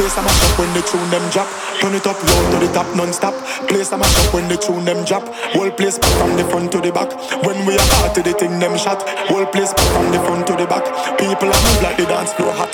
Place a mash up when the tune them drop. Turn it up loud to the top non-stop. Place a mash up when the tune them drop. Whole place back from the front to the back. When we are party, the thing them shot. Whole place back from the front to the back. People are move like the dance floor hot.